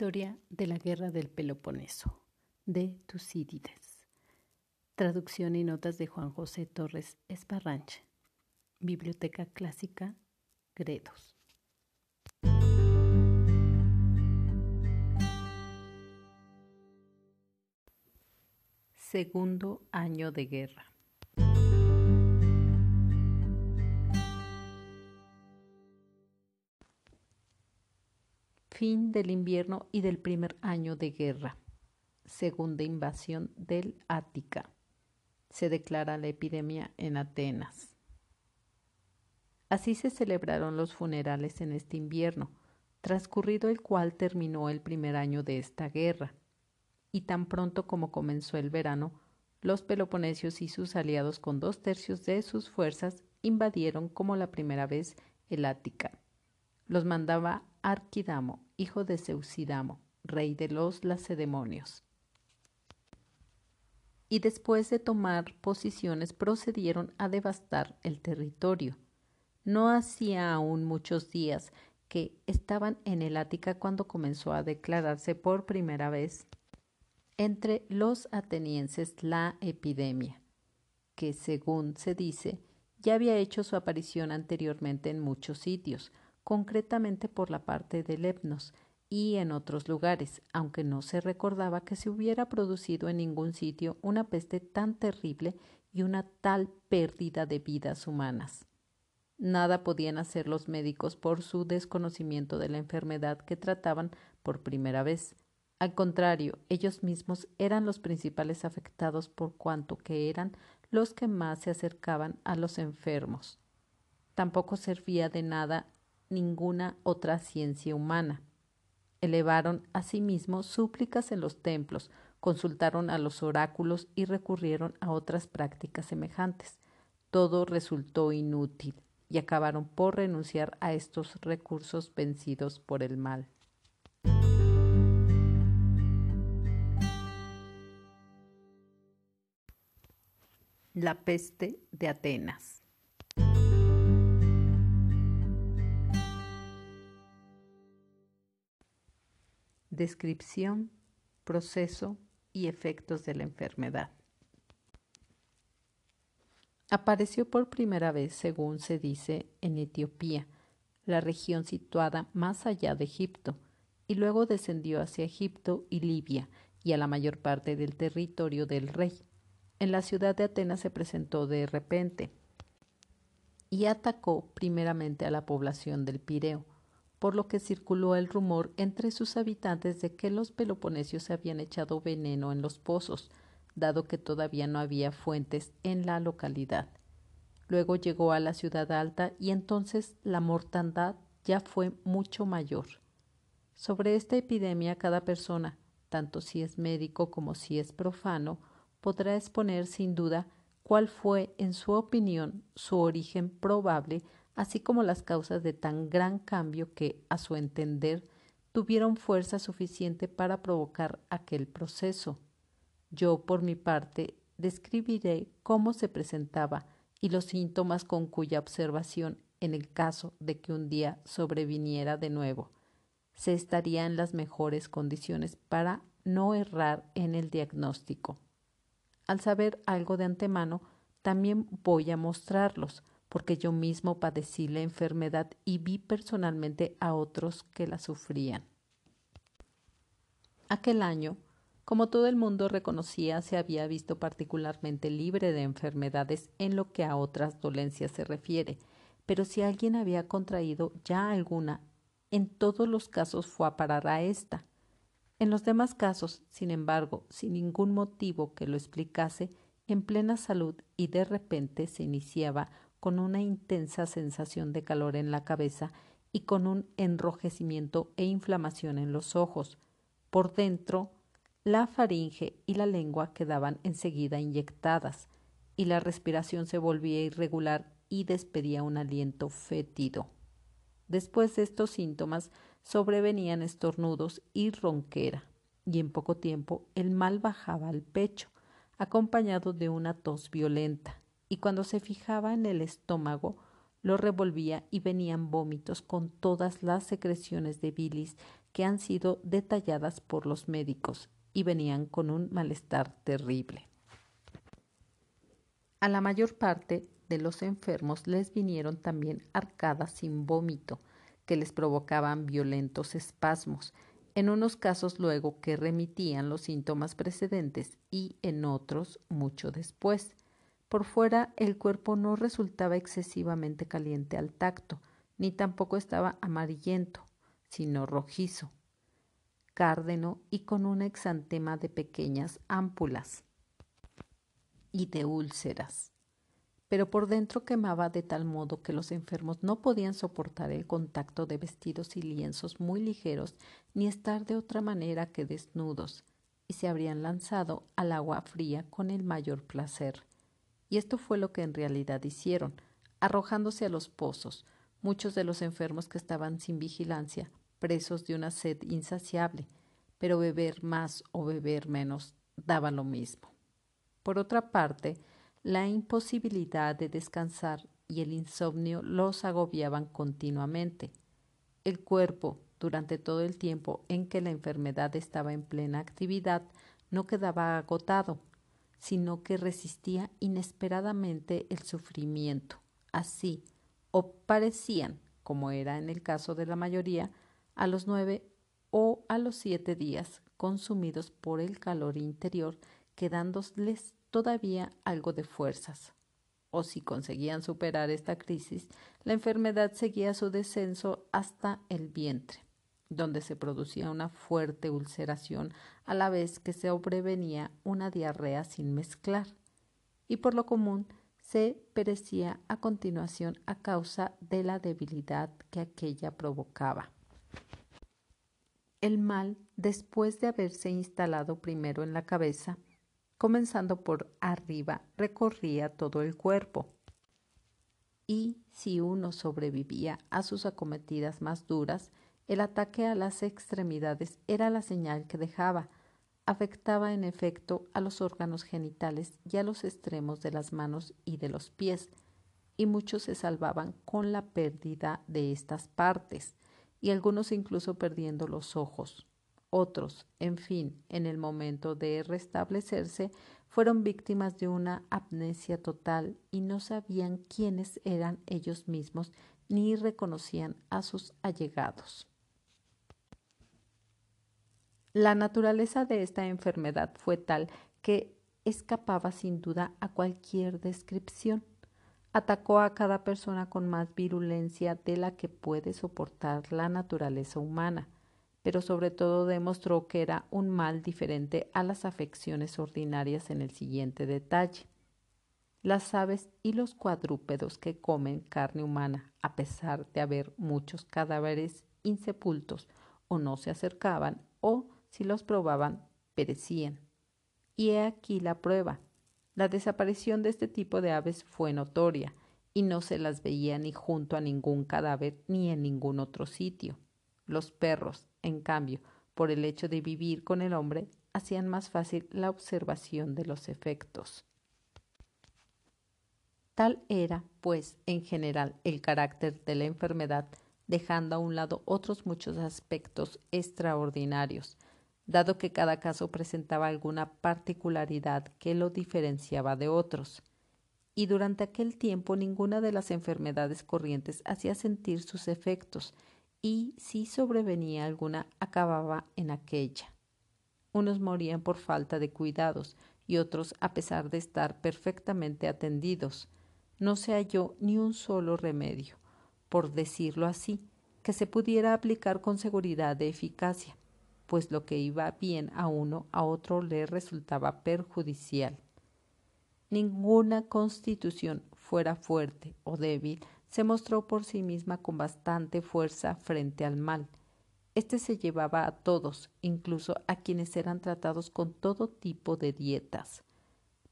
Historia de la Guerra del Peloponeso, de Tucídides. Traducción y notas de Juan José Torres Esparranche. Biblioteca Clásica, Gredos. Segundo año de guerra. Fin del invierno y del primer año de guerra. Segunda invasión del Ática. Se declara la epidemia en Atenas. Así se celebraron los funerales en este invierno, transcurrido el cual terminó el primer año de esta guerra. Y tan pronto como comenzó el verano, los peloponesios y sus aliados con dos tercios de sus fuerzas invadieron como la primera vez el Ática. Los mandaba Arquidamo, hijo de Seucidamo, rey de los lacedemonios. Y después de tomar posiciones procedieron a devastar el territorio. No hacía aún muchos días que estaban en el Ática cuando comenzó a declararse por primera vez entre los atenienses la epidemia, que según se dice ya había hecho su aparición anteriormente en muchos sitios, concretamente por la parte de Lepnos y en otros lugares, aunque no se recordaba que se hubiera producido en ningún sitio una peste tan terrible y una tal pérdida de vidas humanas. Nada podían hacer los médicos por su desconocimiento de la enfermedad que trataban por primera vez. Al contrario, ellos mismos eran los principales afectados por cuanto que eran los que más se acercaban a los enfermos. Tampoco servía de nada ninguna otra ciencia humana. Elevaron asimismo súplicas en los templos, consultaron a los oráculos y recurrieron a otras prácticas semejantes. Todo resultó inútil y acabaron por renunciar a estos recursos vencidos por el mal. La peste de Atenas. Descripción, proceso y efectos de la enfermedad. Apareció por primera vez, según se dice, en Etiopía, la región situada más allá de Egipto, y luego descendió hacia Egipto y Libia y a la mayor parte del territorio del rey. En la ciudad de Atenas se presentó de repente y atacó primeramente a la población del Pireo, por lo que circuló el rumor entre sus habitantes de que los peloponesios habían echado veneno en los pozos, dado que todavía no había fuentes en la localidad. Luego llegó a la ciudad alta y entonces la mortandad ya fue mucho mayor. Sobre esta epidemia cada persona, tanto si es médico como si es profano, podrá exponer sin duda cuál fue, en su opinión, su origen probable así como las causas de tan gran cambio que, a su entender, tuvieron fuerza suficiente para provocar aquel proceso. Yo, por mi parte, describiré cómo se presentaba y los síntomas con cuya observación, en el caso de que un día sobreviniera de nuevo, se estaría en las mejores condiciones para no errar en el diagnóstico. Al saber algo de antemano, también voy a mostrarlos, porque yo mismo padecí la enfermedad y vi personalmente a otros que la sufrían. Aquel año, como todo el mundo reconocía, se había visto particularmente libre de enfermedades en lo que a otras dolencias se refiere, pero si alguien había contraído ya alguna, en todos los casos fue a parar a esta. En los demás casos, sin embargo, sin ningún motivo que lo explicase, en plena salud y de repente se iniciaba con una intensa sensación de calor en la cabeza y con un enrojecimiento e inflamación en los ojos. Por dentro, la faringe y la lengua quedaban enseguida inyectadas, y la respiración se volvía irregular y despedía un aliento fétido. Después de estos síntomas sobrevenían estornudos y ronquera, y en poco tiempo el mal bajaba al pecho, acompañado de una tos violenta, y cuando se fijaba en el estómago, lo revolvía y venían vómitos con todas las secreciones de bilis que han sido detalladas por los médicos y venían con un malestar terrible. A la mayor parte de los enfermos les vinieron también arcadas sin vómito, que les provocaban violentos espasmos, en unos casos luego que remitían los síntomas precedentes y en otros mucho después. Por fuera el cuerpo no resultaba excesivamente caliente al tacto, ni tampoco estaba amarillento, sino rojizo, cárdeno y con un exantema de pequeñas ámpulas y de úlceras. Pero por dentro quemaba de tal modo que los enfermos no podían soportar el contacto de vestidos y lienzos muy ligeros ni estar de otra manera que desnudos, y se habrían lanzado al agua fría con el mayor placer. Y esto fue lo que en realidad hicieron, arrojándose a los pozos, muchos de los enfermos que estaban sin vigilancia, presos de una sed insaciable, pero beber más o beber menos daba lo mismo. Por otra parte, la imposibilidad de descansar y el insomnio los agobiaban continuamente. El cuerpo, durante todo el tiempo en que la enfermedad estaba en plena actividad, no quedaba agotado, sino que resistía inesperadamente el sufrimiento. Así, o parecían, como era en el caso de la mayoría, a los nueve o a los siete días, consumidos por el calor interior, quedándoles todavía algo de fuerzas. O si conseguían superar esta crisis, la enfermedad seguía su descenso hasta el vientre donde se producía una fuerte ulceración a la vez que se sobrevenía una diarrea sin mezclar, y por lo común se perecía a continuación a causa de la debilidad que aquella provocaba. El mal, después de haberse instalado primero en la cabeza, comenzando por arriba, recorría todo el cuerpo. Y si uno sobrevivía a sus acometidas más duras, el ataque a las extremidades era la señal que dejaba. Afectaba en efecto a los órganos genitales y a los extremos de las manos y de los pies, y muchos se salvaban con la pérdida de estas partes, y algunos incluso perdiendo los ojos. Otros, en fin, en el momento de restablecerse, fueron víctimas de una amnesia total y no sabían quiénes eran ellos mismos ni reconocían a sus allegados. La naturaleza de esta enfermedad fue tal que escapaba sin duda a cualquier descripción. Atacó a cada persona con más virulencia de la que puede soportar la naturaleza humana, pero sobre todo demostró que era un mal diferente a las afecciones ordinarias en el siguiente detalle. Las aves y los cuadrúpedos que comen carne humana, a pesar de haber muchos cadáveres insepultos, o no se acercaban, o si los probaban, perecían. Y he aquí la prueba. La desaparición de este tipo de aves fue notoria, y no se las veía ni junto a ningún cadáver ni en ningún otro sitio. Los perros, en cambio, por el hecho de vivir con el hombre, hacían más fácil la observación de los efectos. Tal era, pues, en general el carácter de la enfermedad, dejando a un lado otros muchos aspectos extraordinarios, dado que cada caso presentaba alguna particularidad que lo diferenciaba de otros. Y durante aquel tiempo ninguna de las enfermedades corrientes hacía sentir sus efectos, y si sobrevenía alguna acababa en aquella. Unos morían por falta de cuidados y otros a pesar de estar perfectamente atendidos. No se halló ni un solo remedio, por decirlo así, que se pudiera aplicar con seguridad de eficacia pues lo que iba bien a uno a otro le resultaba perjudicial. Ninguna constitución, fuera fuerte o débil, se mostró por sí misma con bastante fuerza frente al mal. Este se llevaba a todos, incluso a quienes eran tratados con todo tipo de dietas.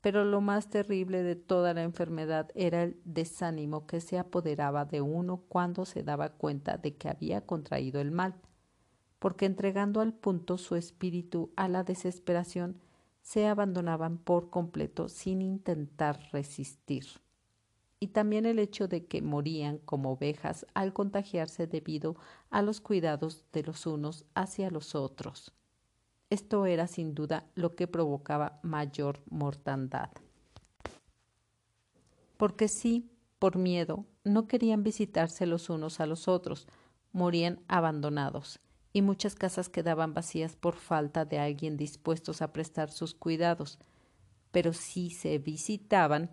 Pero lo más terrible de toda la enfermedad era el desánimo que se apoderaba de uno cuando se daba cuenta de que había contraído el mal porque entregando al punto su espíritu a la desesperación, se abandonaban por completo sin intentar resistir. y también el hecho de que morían como ovejas al contagiarse debido a los cuidados de los unos hacia los otros. Esto era sin duda lo que provocaba mayor mortandad. Porque sí, por miedo, no querían visitarse los unos a los otros, morían abandonados, y muchas casas quedaban vacías por falta de alguien dispuestos a prestar sus cuidados. Pero si se visitaban,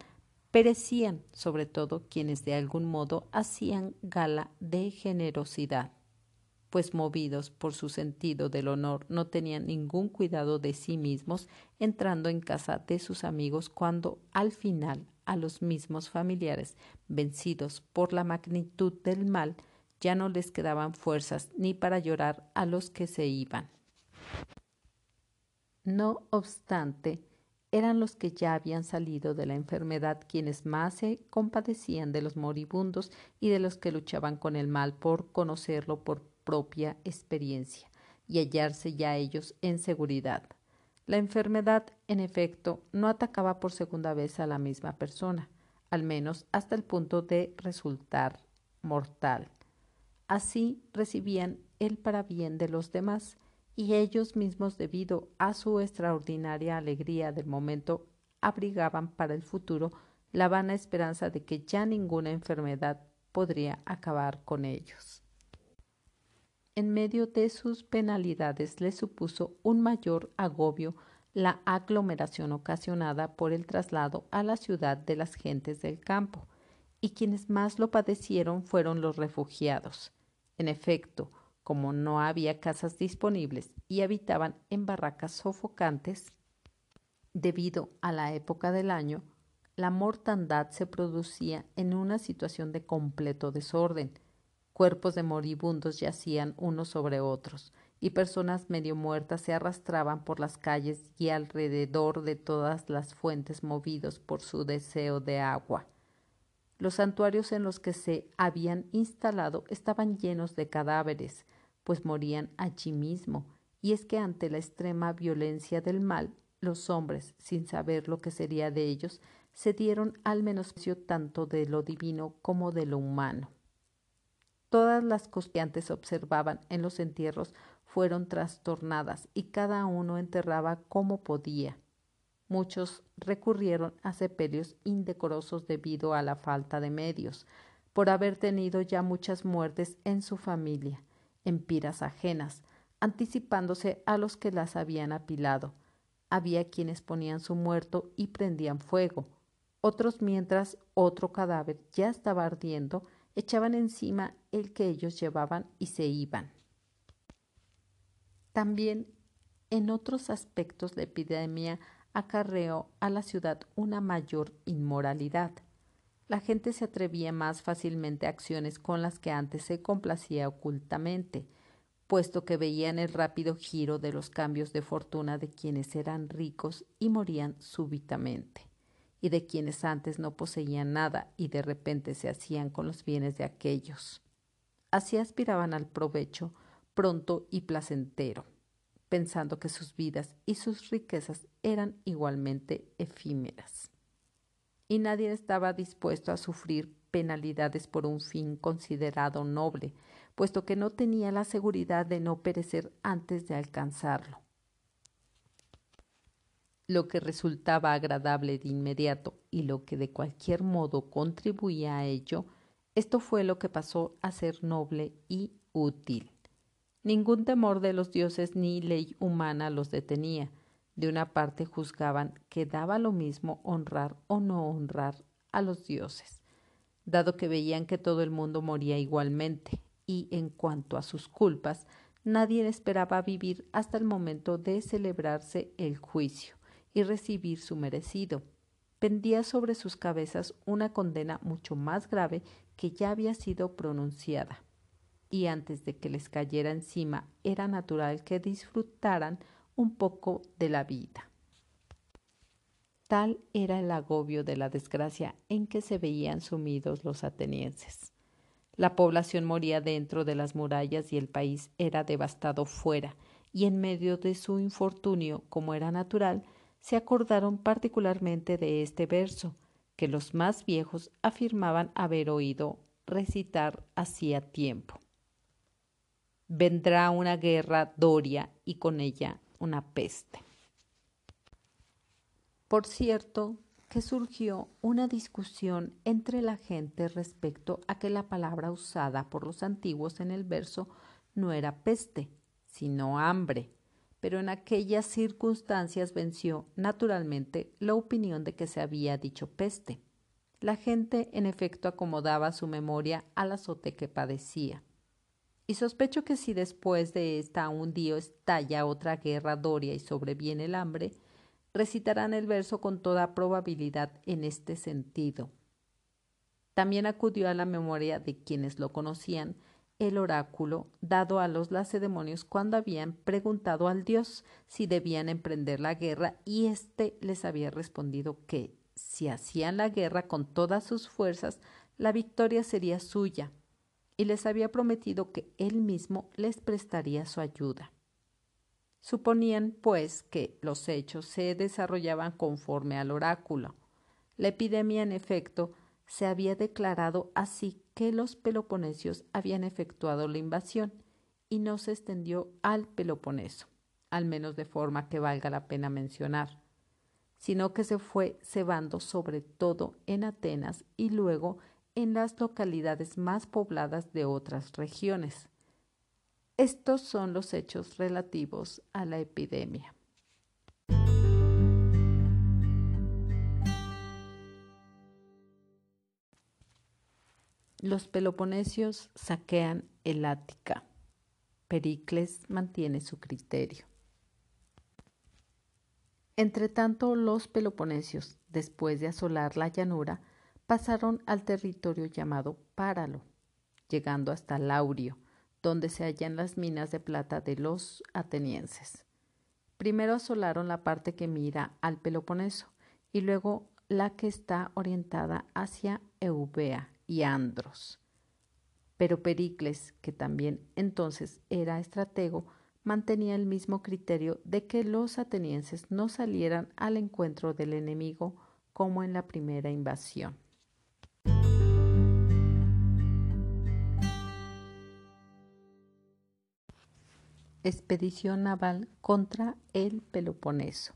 perecían, sobre todo quienes de algún modo hacían gala de generosidad, pues movidos por su sentido del honor no tenían ningún cuidado de sí mismos entrando en casa de sus amigos cuando al final a los mismos familiares, vencidos por la magnitud del mal, ya no les quedaban fuerzas ni para llorar a los que se iban. No obstante, eran los que ya habían salido de la enfermedad quienes más se compadecían de los moribundos y de los que luchaban con el mal por conocerlo por propia experiencia y hallarse ya ellos en seguridad. La enfermedad, en efecto, no atacaba por segunda vez a la misma persona, al menos hasta el punto de resultar mortal. Así recibían el parabién de los demás, y ellos mismos, debido a su extraordinaria alegría del momento, abrigaban para el futuro la vana esperanza de que ya ninguna enfermedad podría acabar con ellos. En medio de sus penalidades les supuso un mayor agobio la aglomeración ocasionada por el traslado a la ciudad de las gentes del campo, y quienes más lo padecieron fueron los refugiados. En efecto, como no había casas disponibles y habitaban en barracas sofocantes, debido a la época del año, la mortandad se producía en una situación de completo desorden. Cuerpos de moribundos yacían unos sobre otros, y personas medio muertas se arrastraban por las calles y alrededor de todas las fuentes movidos por su deseo de agua. Los santuarios en los que se habían instalado estaban llenos de cadáveres, pues morían allí mismo, y es que ante la extrema violencia del mal, los hombres, sin saber lo que sería de ellos, se dieron al menosprecio tanto de lo divino como de lo humano. Todas las cosas que antes observaban en los entierros fueron trastornadas y cada uno enterraba como podía. Muchos recurrieron a sepelios indecorosos debido a la falta de medios, por haber tenido ya muchas muertes en su familia, en piras ajenas, anticipándose a los que las habían apilado. Había quienes ponían su muerto y prendían fuego, otros mientras otro cadáver ya estaba ardiendo, echaban encima el que ellos llevaban y se iban. También en otros aspectos la epidemia acarreó a la ciudad una mayor inmoralidad. La gente se atrevía más fácilmente a acciones con las que antes se complacía ocultamente, puesto que veían el rápido giro de los cambios de fortuna de quienes eran ricos y morían súbitamente, y de quienes antes no poseían nada y de repente se hacían con los bienes de aquellos. Así aspiraban al provecho pronto y placentero pensando que sus vidas y sus riquezas eran igualmente efímeras. Y nadie estaba dispuesto a sufrir penalidades por un fin considerado noble, puesto que no tenía la seguridad de no perecer antes de alcanzarlo. Lo que resultaba agradable de inmediato y lo que de cualquier modo contribuía a ello, esto fue lo que pasó a ser noble y útil. Ningún temor de los dioses ni ley humana los detenía. De una parte juzgaban que daba lo mismo honrar o no honrar a los dioses, dado que veían que todo el mundo moría igualmente, y en cuanto a sus culpas, nadie esperaba vivir hasta el momento de celebrarse el juicio y recibir su merecido. Pendía sobre sus cabezas una condena mucho más grave que ya había sido pronunciada y antes de que les cayera encima era natural que disfrutaran un poco de la vida. Tal era el agobio de la desgracia en que se veían sumidos los atenienses. La población moría dentro de las murallas y el país era devastado fuera, y en medio de su infortunio, como era natural, se acordaron particularmente de este verso, que los más viejos afirmaban haber oído recitar hacía tiempo. Vendrá una guerra doria y con ella una peste. Por cierto, que surgió una discusión entre la gente respecto a que la palabra usada por los antiguos en el verso no era peste, sino hambre, pero en aquellas circunstancias venció naturalmente la opinión de que se había dicho peste. La gente en efecto acomodaba su memoria al azote que padecía. Y sospecho que si después de esta un día estalla otra guerra doria y sobreviene el hambre, recitarán el verso con toda probabilidad en este sentido. También acudió a la memoria de quienes lo conocían el oráculo dado a los lacedemonios cuando habían preguntado al dios si debían emprender la guerra y éste les había respondido que si hacían la guerra con todas sus fuerzas, la victoria sería suya, y les había prometido que él mismo les prestaría su ayuda. Suponían, pues, que los hechos se desarrollaban conforme al oráculo. La epidemia, en efecto, se había declarado así que los peloponesios habían efectuado la invasión y no se extendió al Peloponeso, al menos de forma que valga la pena mencionar, sino que se fue cebando sobre todo en Atenas y luego en las localidades más pobladas de otras regiones. Estos son los hechos relativos a la epidemia. Los peloponesios saquean el Ática. Pericles mantiene su criterio. Entretanto, los peloponesios, después de asolar la llanura, pasaron al territorio llamado Páralo, llegando hasta Laurio, donde se hallan las minas de plata de los atenienses. Primero asolaron la parte que mira al Peloponeso y luego la que está orientada hacia Eubea y Andros. Pero Pericles, que también entonces era estratego, mantenía el mismo criterio de que los atenienses no salieran al encuentro del enemigo como en la primera invasión. Expedición naval contra el Peloponeso.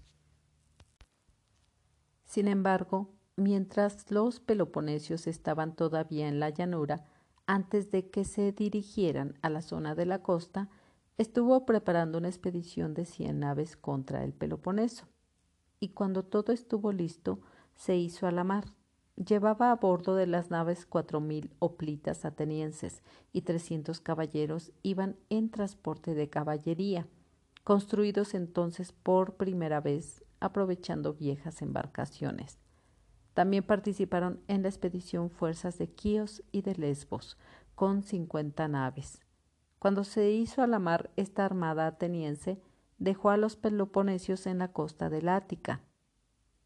Sin embargo, mientras los peloponesios estaban todavía en la llanura, antes de que se dirigieran a la zona de la costa, estuvo preparando una expedición de cien naves contra el Peloponeso. Y cuando todo estuvo listo, se hizo a la mar, Llevaba a bordo de las naves cuatro mil hoplitas atenienses y trescientos caballeros iban en transporte de caballería, construidos entonces por primera vez aprovechando viejas embarcaciones. También participaron en la expedición fuerzas de Quíos y de Lesbos, con cincuenta naves. Cuando se hizo a la mar esta armada ateniense, dejó a los peloponesios en la costa del Ática,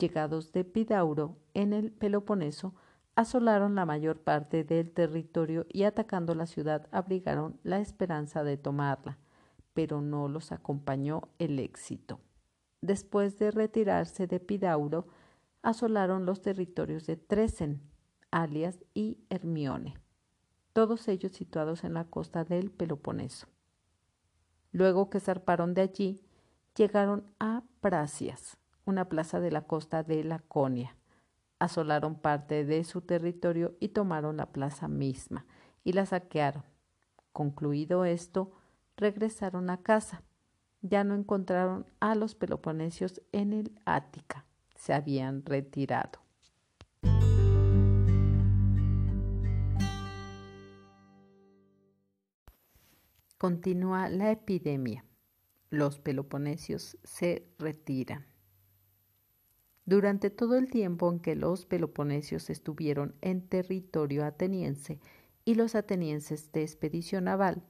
llegados de Pidauro en el Peloponeso, asolaron la mayor parte del territorio y atacando la ciudad abrigaron la esperanza de tomarla, pero no los acompañó el éxito. Después de retirarse de Pidauro, asolaron los territorios de Tresen, Alias y Hermione, todos ellos situados en la costa del Peloponeso. Luego que zarparon de allí, llegaron a Prasias, una plaza de la costa de Laconia. Asolaron parte de su territorio y tomaron la plaza misma y la saquearon. Concluido esto, regresaron a casa. Ya no encontraron a los peloponesios en el Ática. Se habían retirado. Continúa la epidemia. Los peloponesios se retiran. Durante todo el tiempo en que los peloponesios estuvieron en territorio ateniense y los atenienses de expedición naval,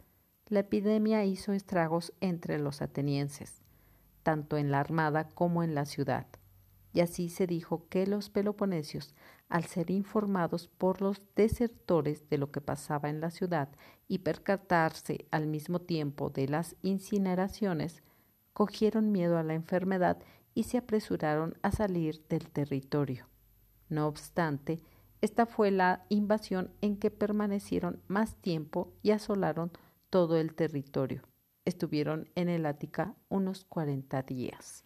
la epidemia hizo estragos entre los atenienses, tanto en la armada como en la ciudad. Y así se dijo que los peloponesios, al ser informados por los desertores de lo que pasaba en la ciudad y percatarse al mismo tiempo de las incineraciones, cogieron miedo a la enfermedad y se apresuraron a salir del territorio. No obstante, esta fue la invasión en que permanecieron más tiempo y asolaron todo el territorio. Estuvieron en el Ática unos 40 días.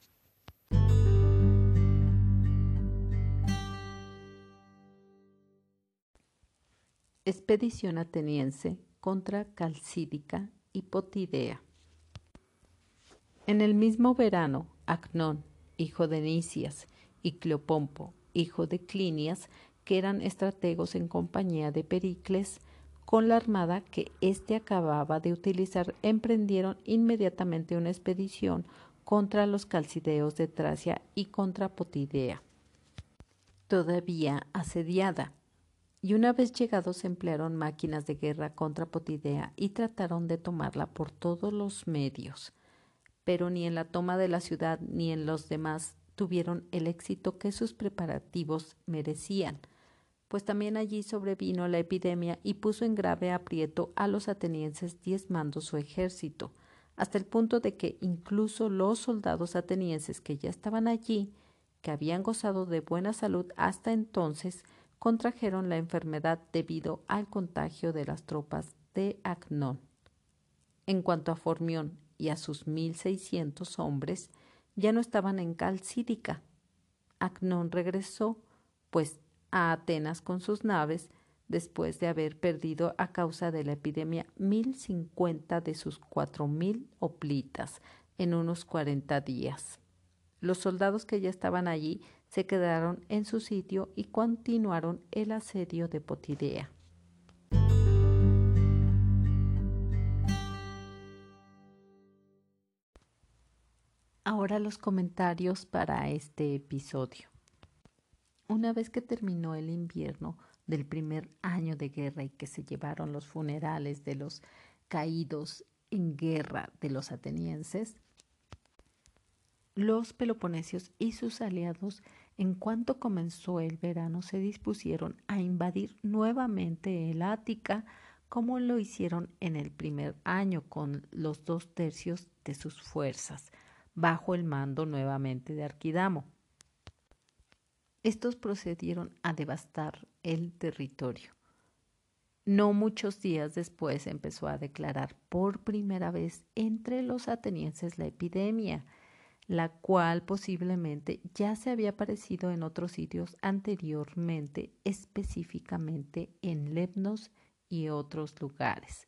Expedición ateniense contra Calcídica y Potidea. En el mismo verano, Acnón, hijo de Nicias, y Cleopompo, hijo de Clinias, que eran estrategos en compañía de Pericles, con la armada que éste acababa de utilizar, emprendieron inmediatamente una expedición contra los calcideos de Tracia y contra Potidea, todavía asediada y una vez llegados emplearon máquinas de guerra contra Potidea y trataron de tomarla por todos los medios. Pero ni en la toma de la ciudad ni en los demás tuvieron el éxito que sus preparativos merecían, pues también allí sobrevino la epidemia y puso en grave aprieto a los atenienses diezmando su ejército, hasta el punto de que incluso los soldados atenienses que ya estaban allí, que habían gozado de buena salud hasta entonces, contrajeron la enfermedad debido al contagio de las tropas de Acnón. En cuanto a Formión y a sus mil seiscientos hombres, ya no estaban en Calcídica. Acnón regresó, pues, a Atenas con sus naves, después de haber perdido a causa de la epidemia mil cincuenta de sus cuatro mil oplitas en unos cuarenta días. Los soldados que ya estaban allí se quedaron en su sitio y continuaron el asedio de Potidea. Ahora los comentarios para este episodio. Una vez que terminó el invierno del primer año de guerra y que se llevaron los funerales de los caídos en guerra de los atenienses, los peloponesios y sus aliados en cuanto comenzó el verano, se dispusieron a invadir nuevamente el Ática, como lo hicieron en el primer año con los dos tercios de sus fuerzas, bajo el mando nuevamente de Arquidamo. Estos procedieron a devastar el territorio. No muchos días después empezó a declarar por primera vez entre los atenienses la epidemia, la cual posiblemente ya se había aparecido en otros sitios anteriormente, específicamente en Lemnos y otros lugares.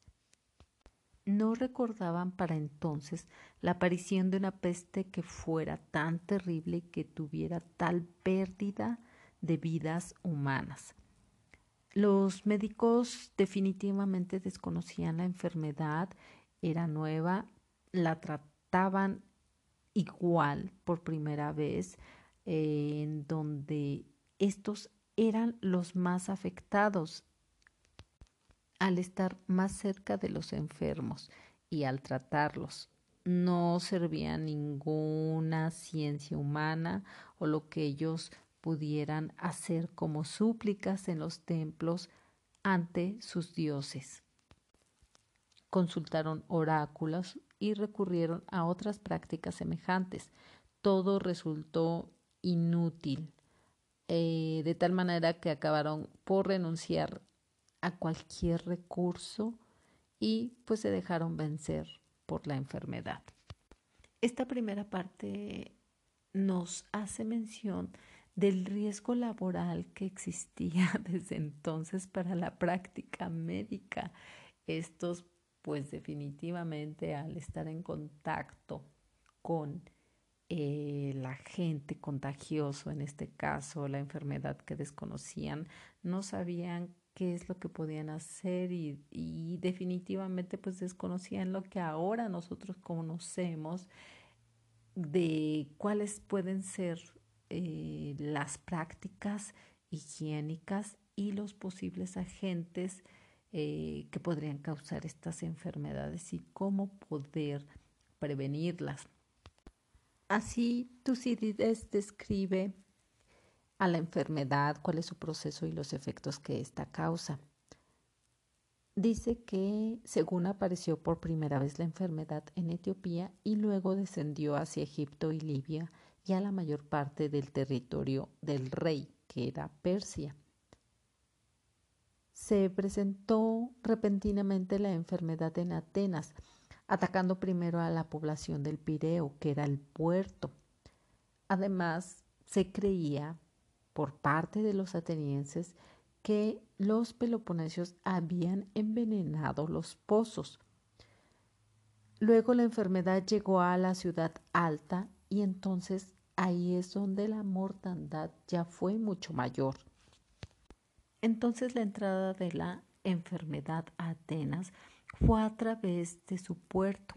No recordaban para entonces la aparición de una peste que fuera tan terrible que tuviera tal pérdida de vidas humanas. Los médicos definitivamente desconocían la enfermedad, era nueva, la trataban igual por primera vez, eh, en donde estos eran los más afectados al estar más cerca de los enfermos y al tratarlos. No servía ninguna ciencia humana o lo que ellos pudieran hacer como súplicas en los templos ante sus dioses. Consultaron oráculos y recurrieron a otras prácticas semejantes. Todo resultó inútil, eh, de tal manera que acabaron por renunciar a cualquier recurso y pues se dejaron vencer por la enfermedad. Esta primera parte nos hace mención del riesgo laboral que existía desde entonces para la práctica médica. Estos pues definitivamente al estar en contacto con eh, la gente contagioso, en este caso la enfermedad que desconocían, no sabían qué es lo que podían hacer y, definitivamente pues desconocían lo que ahora nosotros conocemos de cuáles pueden ser eh, las prácticas higiénicas y los posibles agentes eh, que podrían causar estas enfermedades y cómo poder prevenirlas. Así, Tucídides describe a la enfermedad, cuál es su proceso y los efectos que ésta causa. Dice que según apareció por primera vez la enfermedad en Etiopía y luego descendió hacia Egipto y Libia y a la mayor parte del territorio del rey, que era Persia. Se presentó repentinamente la enfermedad en Atenas, atacando primero a la población del Pireo, que era el puerto. Además, se creía por parte de los atenienses que los peloponesios habían envenenado los pozos. Luego la enfermedad llegó a la ciudad alta y entonces ahí es donde la mortandad ya fue mucho mayor. Entonces la entrada de la enfermedad a Atenas fue a través de su puerto,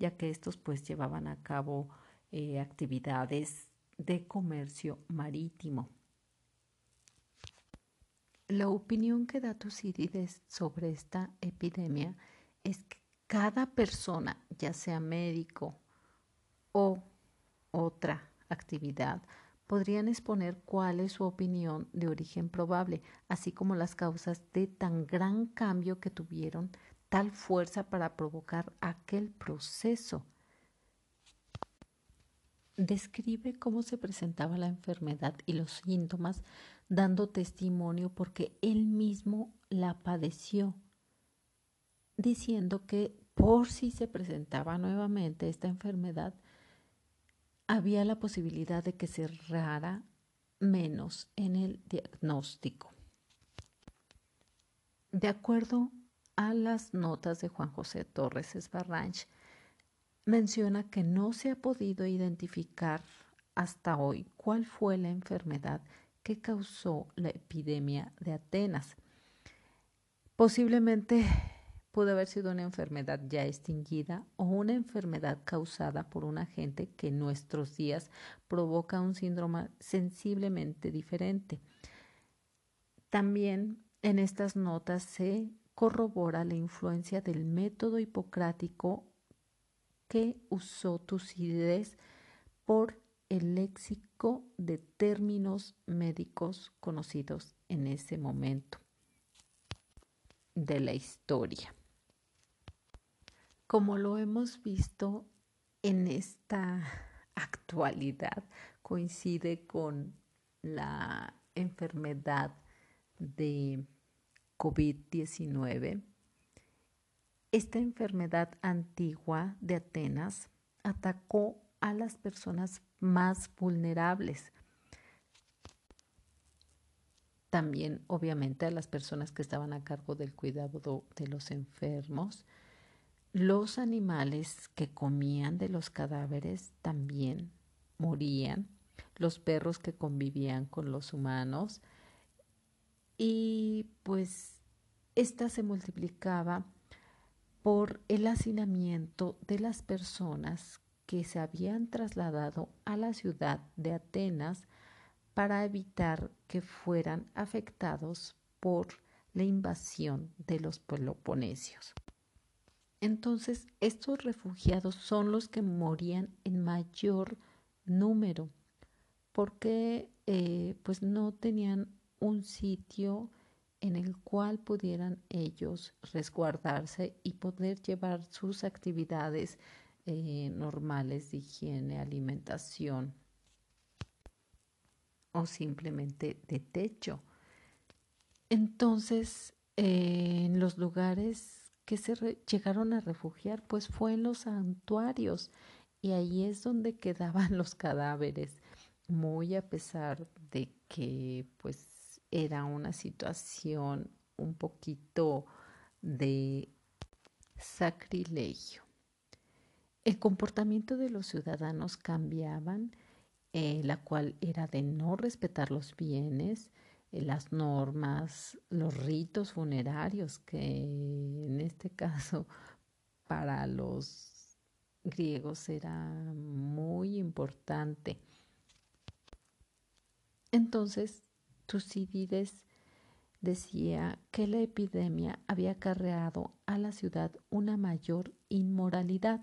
ya que estos pues llevaban a cabo eh, actividades de comercio marítimo. La opinión que da Tucídides sobre esta epidemia es que cada persona, ya sea médico o otra actividad, podrían exponer cuál es su opinión de origen probable, así como las causas de tan gran cambio que tuvieron tal fuerza para provocar aquel proceso. Describe cómo se presentaba la enfermedad y los síntomas, dando testimonio porque él mismo la padeció, diciendo que por si se presentaba nuevamente esta enfermedad, había la posibilidad de que se errara menos en el diagnóstico. De acuerdo a las notas de Juan José Torres Esbarranch, menciona que no se ha podido identificar hasta hoy cuál fue la enfermedad que causó la epidemia de Atenas. Posiblemente pudo haber sido una enfermedad ya extinguida o una enfermedad causada por un agente que en nuestros días provoca un síndrome sensiblemente diferente. También en estas notas se corrobora la influencia del método hipocrático que usó Tucídides por el léxico de términos médicos conocidos en ese momento de la historia. Como lo hemos visto en esta actualidad, coincide con la enfermedad de COVID-19. Esta enfermedad antigua de Atenas atacó a las personas más vulnerables. También, obviamente, a las personas que estaban a cargo del cuidado de los enfermos. Los animales que comían de los cadáveres también morían, los perros que convivían con los humanos. Y pues esta se multiplicaba por el hacinamiento de las personas que se habían trasladado a la ciudad de Atenas para evitar que fueran afectados por la invasión de los peloponesios. Entonces, estos refugiados son los que morían en mayor número porque eh, pues no tenían un sitio en el cual pudieran ellos resguardarse y poder llevar sus actividades eh, normales de higiene, alimentación o simplemente de techo. Entonces, eh, en los lugares que se llegaron a refugiar, pues fue en los santuarios y ahí es donde quedaban los cadáveres, muy a pesar de que pues era una situación un poquito de sacrilegio. El comportamiento de los ciudadanos cambiaban, eh, la cual era de no respetar los bienes, eh, las normas, los ritos funerarios, que en este caso para los griegos era muy importante. Entonces, Tucídides decía que la epidemia había acarreado a la ciudad una mayor inmoralidad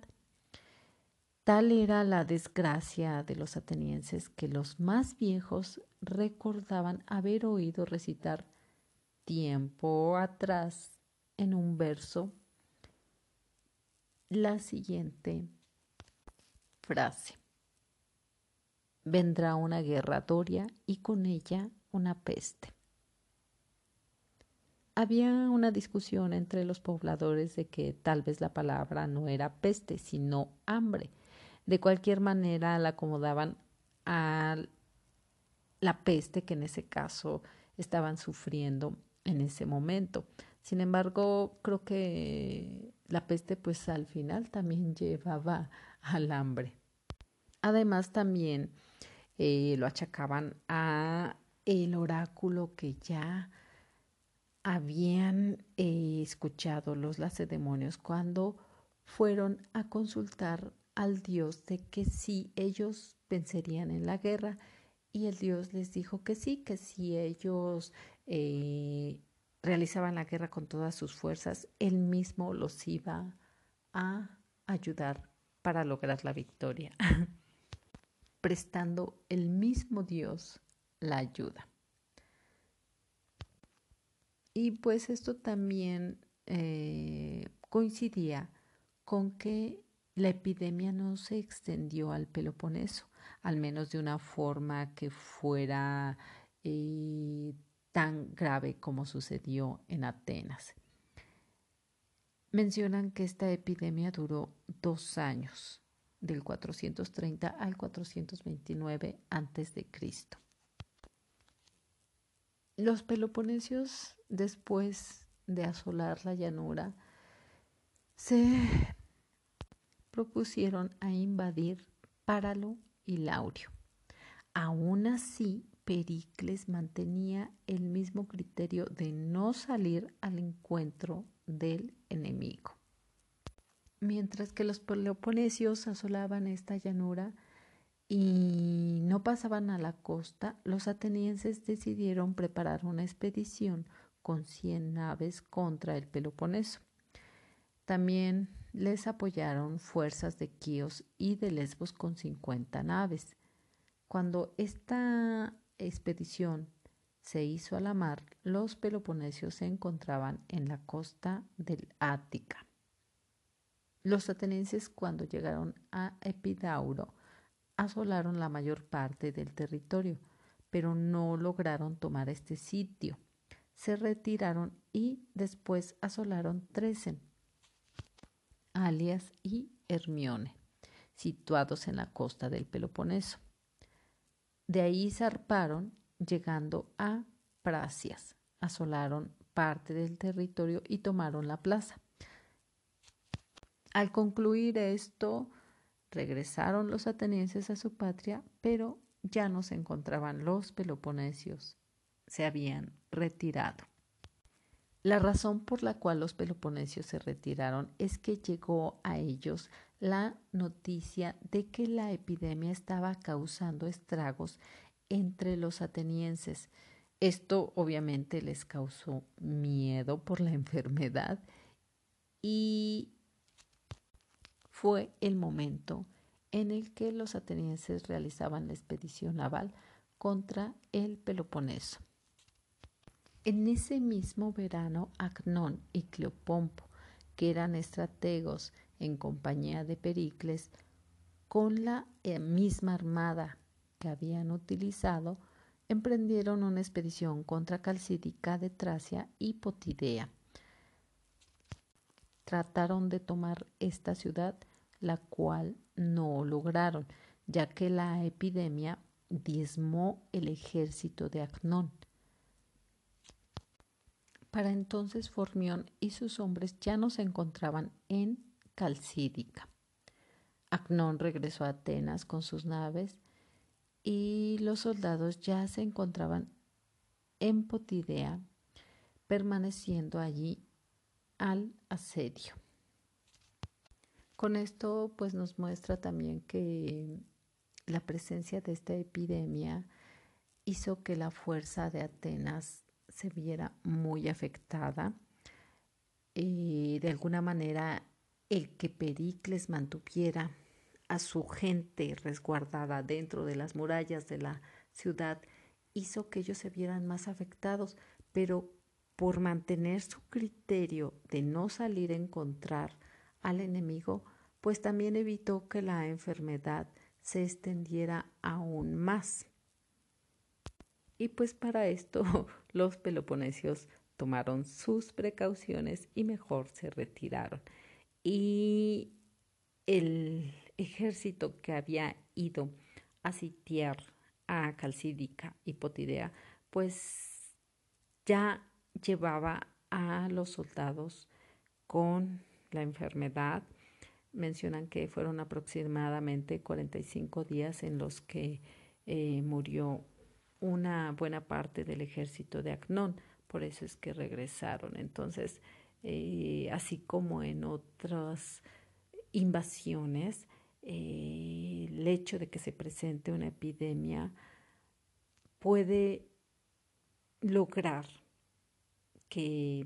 Tal era la desgracia de los atenienses que los más viejos recordaban haber oído recitar tiempo atrás en un verso la siguiente frase. Vendrá una guerra doria y con ella una peste. Había una discusión entre los pobladores de que tal vez la palabra no era peste, sino hambre. De cualquier manera la acomodaban a la peste que en ese caso estaban sufriendo en ese momento. Sin embargo, creo que la peste pues al final también llevaba al hambre. Además también eh, lo achacaban a el oráculo que ya habían eh, escuchado los lacedemonios cuando fueron a consultar al Dios de que sí ellos vencerían en la guerra y el Dios les dijo que sí, que si ellos eh, realizaban la guerra con todas sus fuerzas, él mismo los iba a ayudar para lograr la victoria, prestando el mismo Dios la ayuda. Y pues esto también eh, coincidía con que la epidemia no se extendió al Peloponeso, al menos de una forma que fuera eh, tan grave como sucedió en Atenas. Mencionan que esta epidemia duró dos años, del 430 al 429 a.C. Los peloponesios, después de asolar la llanura, se propusieron a invadir Páralo y Laurio. Aún así, Pericles mantenía el mismo criterio de no salir al encuentro del enemigo. Mientras que los peloponesios asolaban esta llanura y no pasaban a la costa, los atenienses decidieron preparar una expedición con 100 naves contra el Peloponeso. También les apoyaron fuerzas de Quíos y de Lesbos con 50 naves. Cuando esta expedición se hizo a la mar, los peloponesios se encontraban en la costa del Ática. Los atenienses cuando llegaron a Epidauro asolaron la mayor parte del territorio, pero no lograron tomar este sitio. Se retiraron y después asolaron Tresen, Alias y Hermione, situados en la costa del Peloponeso. De ahí zarparon llegando a Pracias. Asolaron parte del territorio y tomaron la plaza. Al concluir esto, regresaron los atenienses a su patria, pero ya no se encontraban los peloponesios. Se habían retirado. La razón por la cual los peloponesios se retiraron es que llegó a ellos la noticia de que la epidemia estaba causando estragos entre los atenienses. Esto obviamente les causó miedo por la enfermedad y fue el momento en el que los atenienses realizaban la expedición naval contra el Peloponeso. En ese mismo verano, Acnón y Cleopompo, que eran estrategos en compañía de Pericles, con la eh, misma armada que habían utilizado, emprendieron una expedición contra Calcídica de Tracia y Potidea. Trataron de tomar esta ciudad, la cual no lograron, ya que la epidemia diezmó el ejército de Acnón. Para entonces Formión y sus hombres ya no se encontraban en Calcídica. Acnón regresó a Atenas con sus naves y los soldados ya se encontraban en Potidea, permaneciendo allí al asedio. Con esto pues nos muestra también que la presencia de esta epidemia hizo que la fuerza de Atenas se viera muy afectada y de alguna manera el que Pericles mantuviera a su gente resguardada dentro de las murallas de la ciudad hizo que ellos se vieran más afectados, pero por mantener su criterio de no salir a encontrar al enemigo, pues también evitó que la enfermedad se extendiera aún más. Y pues para esto los peloponesios tomaron sus precauciones y mejor se retiraron. Y el ejército que había ido a sitiar a Calcídica y Potidea, pues ya llevaba a los soldados con la enfermedad. Mencionan que fueron aproximadamente 45 días en los que eh, murió una buena parte del ejército de Acnón, por eso es que regresaron. Entonces, eh, así como en otras invasiones, eh, el hecho de que se presente una epidemia puede lograr que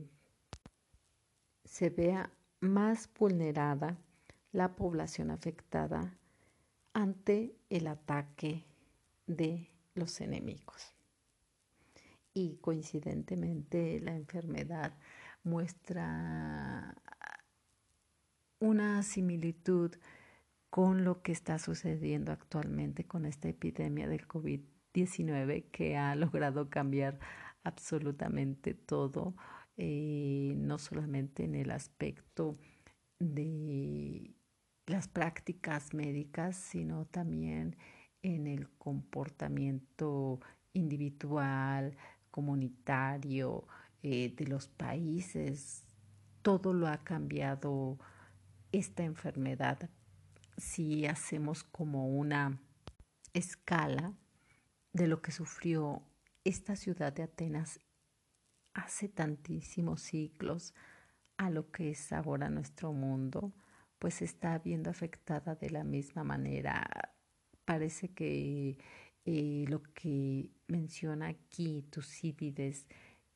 se vea más vulnerada la población afectada ante el ataque de los enemigos. Y coincidentemente la enfermedad muestra una similitud con lo que está sucediendo actualmente con esta epidemia del COVID-19 que ha logrado cambiar absolutamente todo, eh, no solamente en el aspecto de las prácticas médicas, sino también en el comportamiento individual, comunitario, eh, de los países. Todo lo ha cambiado esta enfermedad. Si hacemos como una escala de lo que sufrió esta ciudad de Atenas hace tantísimos siglos a lo que es ahora nuestro mundo, pues está viendo afectada de la misma manera parece que eh, lo que menciona aquí Tucídides,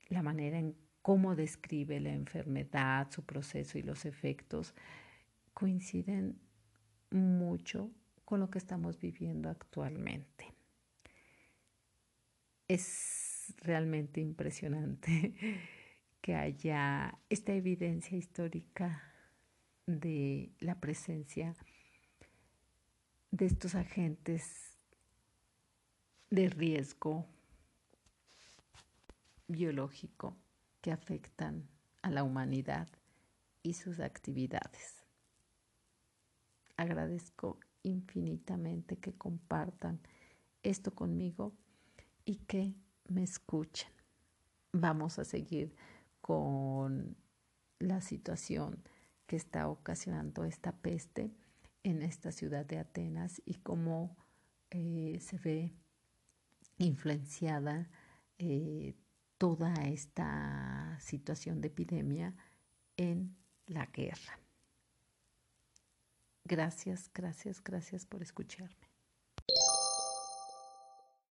la manera en cómo describe la enfermedad, su proceso y los efectos, coinciden mucho con lo que estamos viviendo actualmente. Es realmente impresionante que haya esta evidencia histórica de la presencia de estos agentes de riesgo biológico que afectan a la humanidad y sus actividades. Agradezco infinitamente que compartan esto conmigo y que me escuchen. Vamos a seguir con la situación que está ocasionando esta peste en esta ciudad de Atenas y cómo eh, se ve influenciada eh, toda esta situación de epidemia en la guerra. Gracias, gracias, gracias por escucharme.